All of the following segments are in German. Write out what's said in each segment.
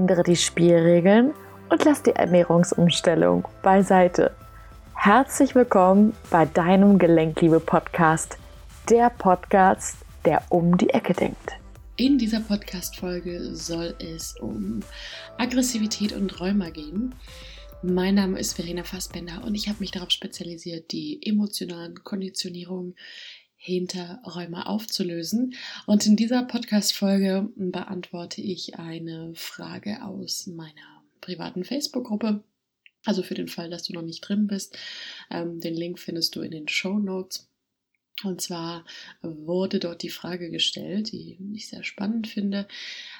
ändere die Spielregeln und lass die Ernährungsumstellung beiseite. Herzlich willkommen bei deinem Gelenkliebe-Podcast, der Podcast, der um die Ecke denkt. In dieser Podcast-Folge soll es um Aggressivität und Rheuma gehen. Mein Name ist Verena Fassbender und ich habe mich darauf spezialisiert, die emotionalen Konditionierungen hinter Rheuma aufzulösen. Und in dieser Podcast-Folge beantworte ich eine Frage aus meiner privaten Facebook-Gruppe. Also für den Fall, dass du noch nicht drin bist. Ähm, den Link findest du in den Show Notes. Und zwar wurde dort die Frage gestellt, die ich sehr spannend finde.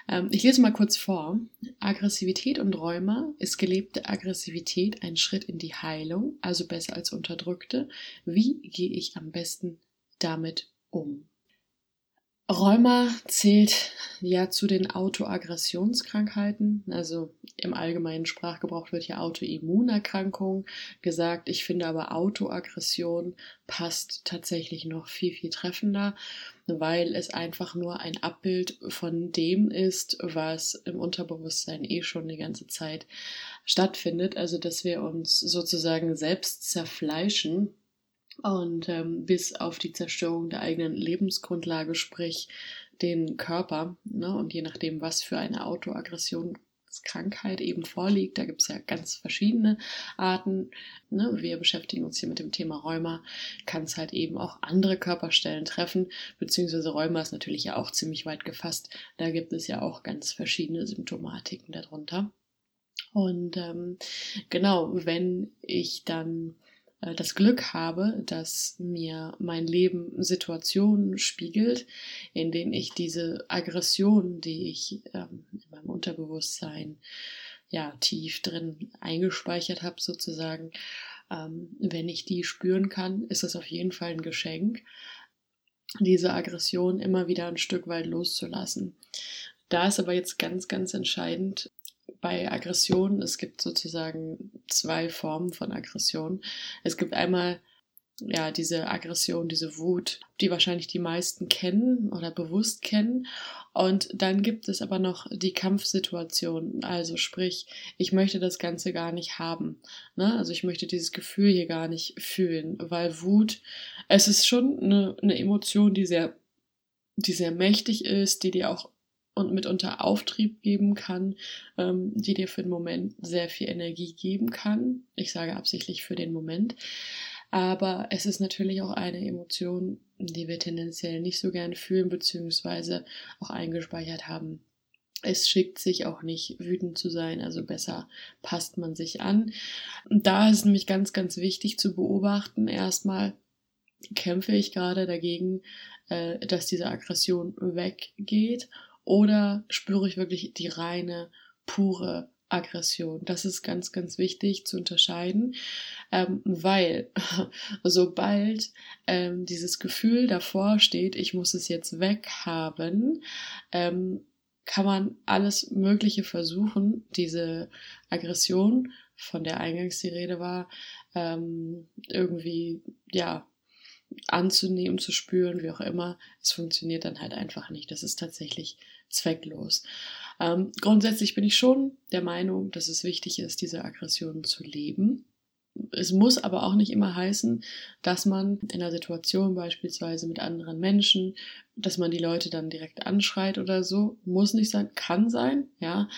Ähm, ich lese mal kurz vor. Aggressivität und Rheuma ist gelebte Aggressivität ein Schritt in die Heilung, also besser als unterdrückte. Wie gehe ich am besten damit um? Rheuma zählt ja zu den Autoaggressionskrankheiten. Also im allgemeinen Sprachgebrauch wird ja Autoimmunerkrankung gesagt. Ich finde aber Autoaggression passt tatsächlich noch viel, viel treffender, weil es einfach nur ein Abbild von dem ist, was im Unterbewusstsein eh schon die ganze Zeit stattfindet. Also dass wir uns sozusagen selbst zerfleischen und ähm, bis auf die Zerstörung der eigenen Lebensgrundlage, sprich den Körper. Ne? Und je nachdem, was für eine Autoaggressionskrankheit eben vorliegt, da gibt es ja ganz verschiedene Arten. Ne? Wir beschäftigen uns hier mit dem Thema Rheuma, kann es halt eben auch andere Körperstellen treffen, beziehungsweise Rheuma ist natürlich ja auch ziemlich weit gefasst. Da gibt es ja auch ganz verschiedene Symptomatiken darunter. Und ähm, genau, wenn ich dann das Glück habe, dass mir mein Leben Situationen spiegelt, in denen ich diese Aggression, die ich ähm, in meinem Unterbewusstsein ja tief drin eingespeichert habe, sozusagen, ähm, wenn ich die spüren kann, ist das auf jeden Fall ein Geschenk, diese Aggression immer wieder ein Stück weit loszulassen. Da ist aber jetzt ganz, ganz entscheidend, bei Aggression, es gibt sozusagen zwei Formen von Aggression. Es gibt einmal ja, diese Aggression, diese Wut, die wahrscheinlich die meisten kennen oder bewusst kennen. Und dann gibt es aber noch die Kampfsituation. Also sprich, ich möchte das Ganze gar nicht haben. Ne? Also ich möchte dieses Gefühl hier gar nicht fühlen, weil Wut, es ist schon eine, eine Emotion, die sehr, die sehr mächtig ist, die dir auch und mitunter Auftrieb geben kann, ähm, die dir für den Moment sehr viel Energie geben kann. Ich sage absichtlich für den Moment. Aber es ist natürlich auch eine Emotion, die wir tendenziell nicht so gern fühlen, beziehungsweise auch eingespeichert haben. Es schickt sich auch nicht, wütend zu sein, also besser passt man sich an. Und da ist nämlich ganz, ganz wichtig zu beobachten, erstmal, kämpfe ich gerade dagegen, äh, dass diese Aggression weggeht oder spüre ich wirklich die reine, pure Aggression. Das ist ganz, ganz wichtig zu unterscheiden, ähm, weil sobald ähm, dieses Gefühl davor steht, ich muss es jetzt weghaben, ähm, kann man alles Mögliche versuchen, diese Aggression, von der eingangs die Rede war, ähm, irgendwie, ja, anzunehmen, zu spüren, wie auch immer. Es funktioniert dann halt einfach nicht. Das ist tatsächlich zwecklos. Ähm, grundsätzlich bin ich schon der Meinung, dass es wichtig ist, diese Aggressionen zu leben. Es muss aber auch nicht immer heißen, dass man in einer Situation beispielsweise mit anderen Menschen, dass man die Leute dann direkt anschreit oder so. Muss nicht sein, kann sein, ja.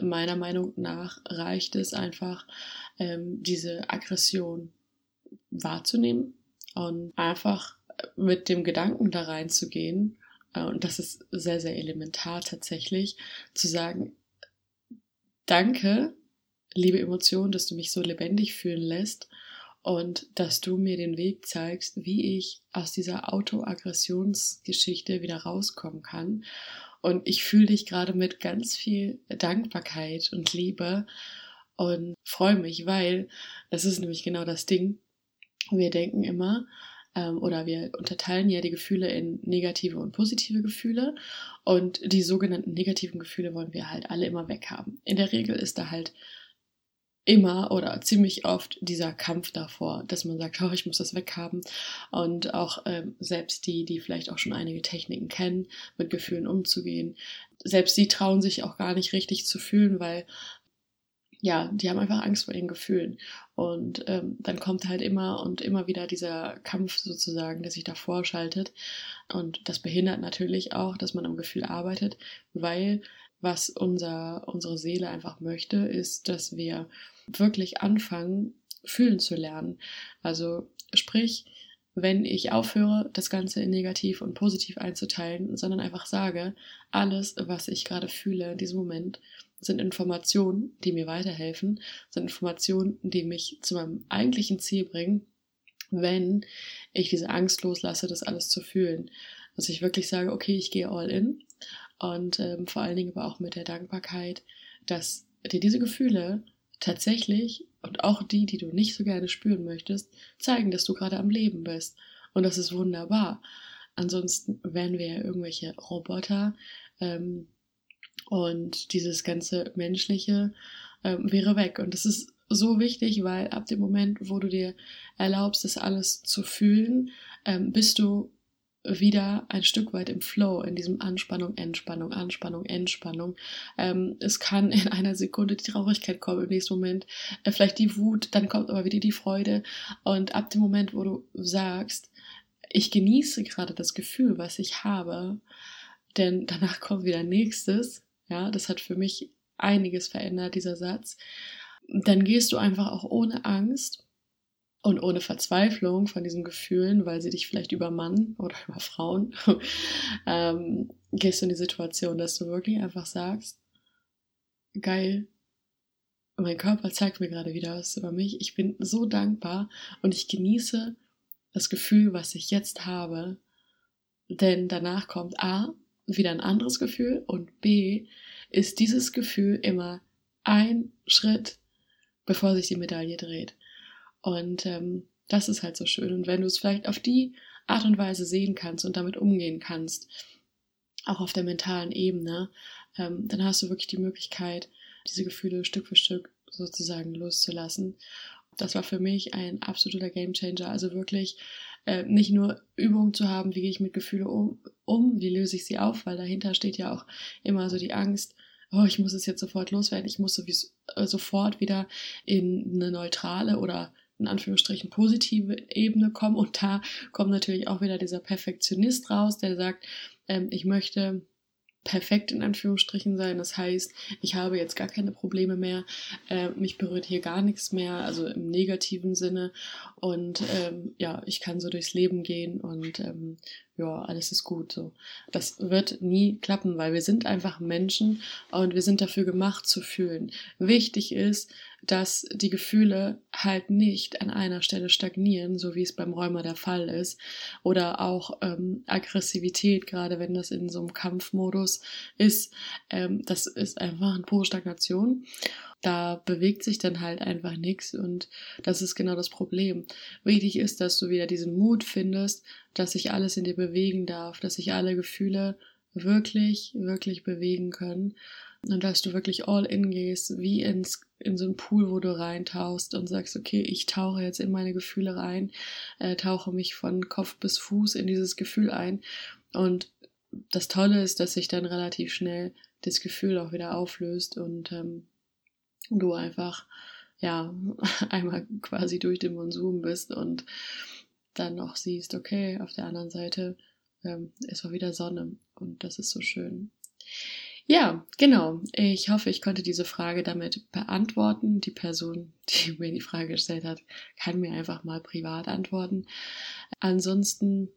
Meiner Meinung nach reicht es einfach, ähm, diese Aggression wahrzunehmen, und einfach mit dem Gedanken da reinzugehen, äh, und das ist sehr, sehr elementar tatsächlich, zu sagen, danke, liebe Emotion, dass du mich so lebendig fühlen lässt und dass du mir den Weg zeigst, wie ich aus dieser Autoaggressionsgeschichte wieder rauskommen kann. Und ich fühle dich gerade mit ganz viel Dankbarkeit und Liebe und freue mich, weil das ist nämlich genau das Ding. Wir denken immer, ähm, oder wir unterteilen ja die Gefühle in negative und positive Gefühle. Und die sogenannten negativen Gefühle wollen wir halt alle immer weghaben. In der Regel ist da halt immer oder ziemlich oft dieser Kampf davor, dass man sagt, oh, ich muss das weghaben. Und auch ähm, selbst die, die vielleicht auch schon einige Techniken kennen, mit Gefühlen umzugehen, selbst die trauen sich auch gar nicht richtig zu fühlen, weil ja, die haben einfach Angst vor ihren Gefühlen. Und ähm, dann kommt halt immer und immer wieder dieser Kampf sozusagen, der sich davor schaltet. Und das behindert natürlich auch, dass man am Gefühl arbeitet, weil was unser, unsere Seele einfach möchte, ist, dass wir wirklich anfangen, fühlen zu lernen. Also sprich, wenn ich aufhöre, das Ganze in negativ und positiv einzuteilen, sondern einfach sage, alles, was ich gerade fühle in diesem Moment, sind Informationen, die mir weiterhelfen, sind Informationen, die mich zu meinem eigentlichen Ziel bringen, wenn ich diese Angst loslasse, das alles zu fühlen. Dass ich wirklich sage, okay, ich gehe all in und ähm, vor allen Dingen aber auch mit der Dankbarkeit, dass dir diese Gefühle tatsächlich und auch die, die du nicht so gerne spüren möchtest, zeigen, dass du gerade am Leben bist. Und das ist wunderbar. Ansonsten wären wir ja irgendwelche Roboter ähm, und dieses ganze Menschliche ähm, wäre weg. Und das ist so wichtig, weil ab dem Moment, wo du dir erlaubst, das alles zu fühlen, ähm, bist du wieder ein Stück weit im Flow, in diesem Anspannung, Entspannung, Anspannung, Entspannung. Ähm, es kann in einer Sekunde die Traurigkeit kommen, im nächsten Moment äh, vielleicht die Wut, dann kommt aber wieder die Freude. Und ab dem Moment, wo du sagst, ich genieße gerade das Gefühl, was ich habe, denn danach kommt wieder nächstes. Ja, das hat für mich einiges verändert, dieser Satz. Dann gehst du einfach auch ohne Angst und ohne Verzweiflung von diesen Gefühlen, weil sie dich vielleicht übermannen oder über Frauen, ähm, gehst du in die Situation, dass du wirklich einfach sagst, geil, mein Körper zeigt mir gerade wieder was über mich. Ich bin so dankbar und ich genieße das Gefühl, was ich jetzt habe. Denn danach kommt A, wieder ein anderes Gefühl und B, ist dieses Gefühl immer ein Schritt, bevor sich die Medaille dreht. Und ähm, das ist halt so schön. Und wenn du es vielleicht auf die Art und Weise sehen kannst und damit umgehen kannst, auch auf der mentalen Ebene, ähm, dann hast du wirklich die Möglichkeit, diese Gefühle Stück für Stück sozusagen loszulassen. Das war für mich ein absoluter Gamechanger. Also wirklich äh, nicht nur Übungen zu haben, wie gehe ich mit Gefühlen um, um, wie löse ich sie auf, weil dahinter steht ja auch immer so die Angst, oh, ich muss es jetzt sofort loswerden, ich muss sowieso, äh, sofort wieder in eine neutrale oder in Anführungsstrichen positive Ebene kommen. Und da kommt natürlich auch wieder dieser Perfektionist raus, der sagt, ähm, ich möchte perfekt in Anführungsstrichen sein. Das heißt, ich habe jetzt gar keine Probleme mehr, äh, mich berührt hier gar nichts mehr, also im negativen Sinne. Und ähm, ja, ich kann so durchs Leben gehen und ähm, ja, alles ist gut. So, das wird nie klappen, weil wir sind einfach Menschen und wir sind dafür gemacht zu fühlen. Wichtig ist, dass die Gefühle halt nicht an einer Stelle stagnieren, so wie es beim Rheuma der Fall ist, oder auch ähm, Aggressivität, gerade wenn das in so einem Kampfmodus ist, ähm, das ist einfach eine pure Stagnation. Da bewegt sich dann halt einfach nichts und das ist genau das Problem. Wichtig ist, dass du wieder diesen Mut findest, dass sich alles in dir bewegen darf, dass sich alle Gefühle wirklich, wirklich bewegen können und dass du wirklich all in gehst, wie ins, in so einen Pool, wo du reintauchst und sagst, okay, ich tauche jetzt in meine Gefühle rein, äh, tauche mich von Kopf bis Fuß in dieses Gefühl ein. Und das Tolle ist, dass sich dann relativ schnell das Gefühl auch wieder auflöst und ähm, du einfach ja einmal quasi durch den Monsum bist und dann noch siehst, okay, auf der anderen Seite ähm, ist auch wieder Sonne und das ist so schön. Ja, genau. Ich hoffe, ich konnte diese Frage damit beantworten. Die Person, die mir die Frage gestellt hat, kann mir einfach mal privat antworten. Ansonsten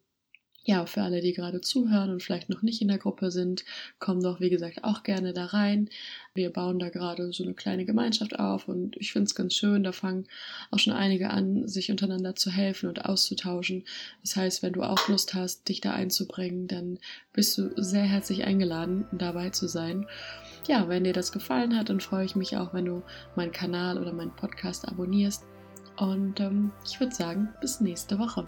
ja, für alle, die gerade zuhören und vielleicht noch nicht in der Gruppe sind, kommen doch, wie gesagt, auch gerne da rein. Wir bauen da gerade so eine kleine Gemeinschaft auf und ich finde es ganz schön. Da fangen auch schon einige an, sich untereinander zu helfen und auszutauschen. Das heißt, wenn du auch Lust hast, dich da einzubringen, dann bist du sehr herzlich eingeladen, dabei zu sein. Ja, wenn dir das gefallen hat, dann freue ich mich auch, wenn du meinen Kanal oder meinen Podcast abonnierst. Und ähm, ich würde sagen, bis nächste Woche.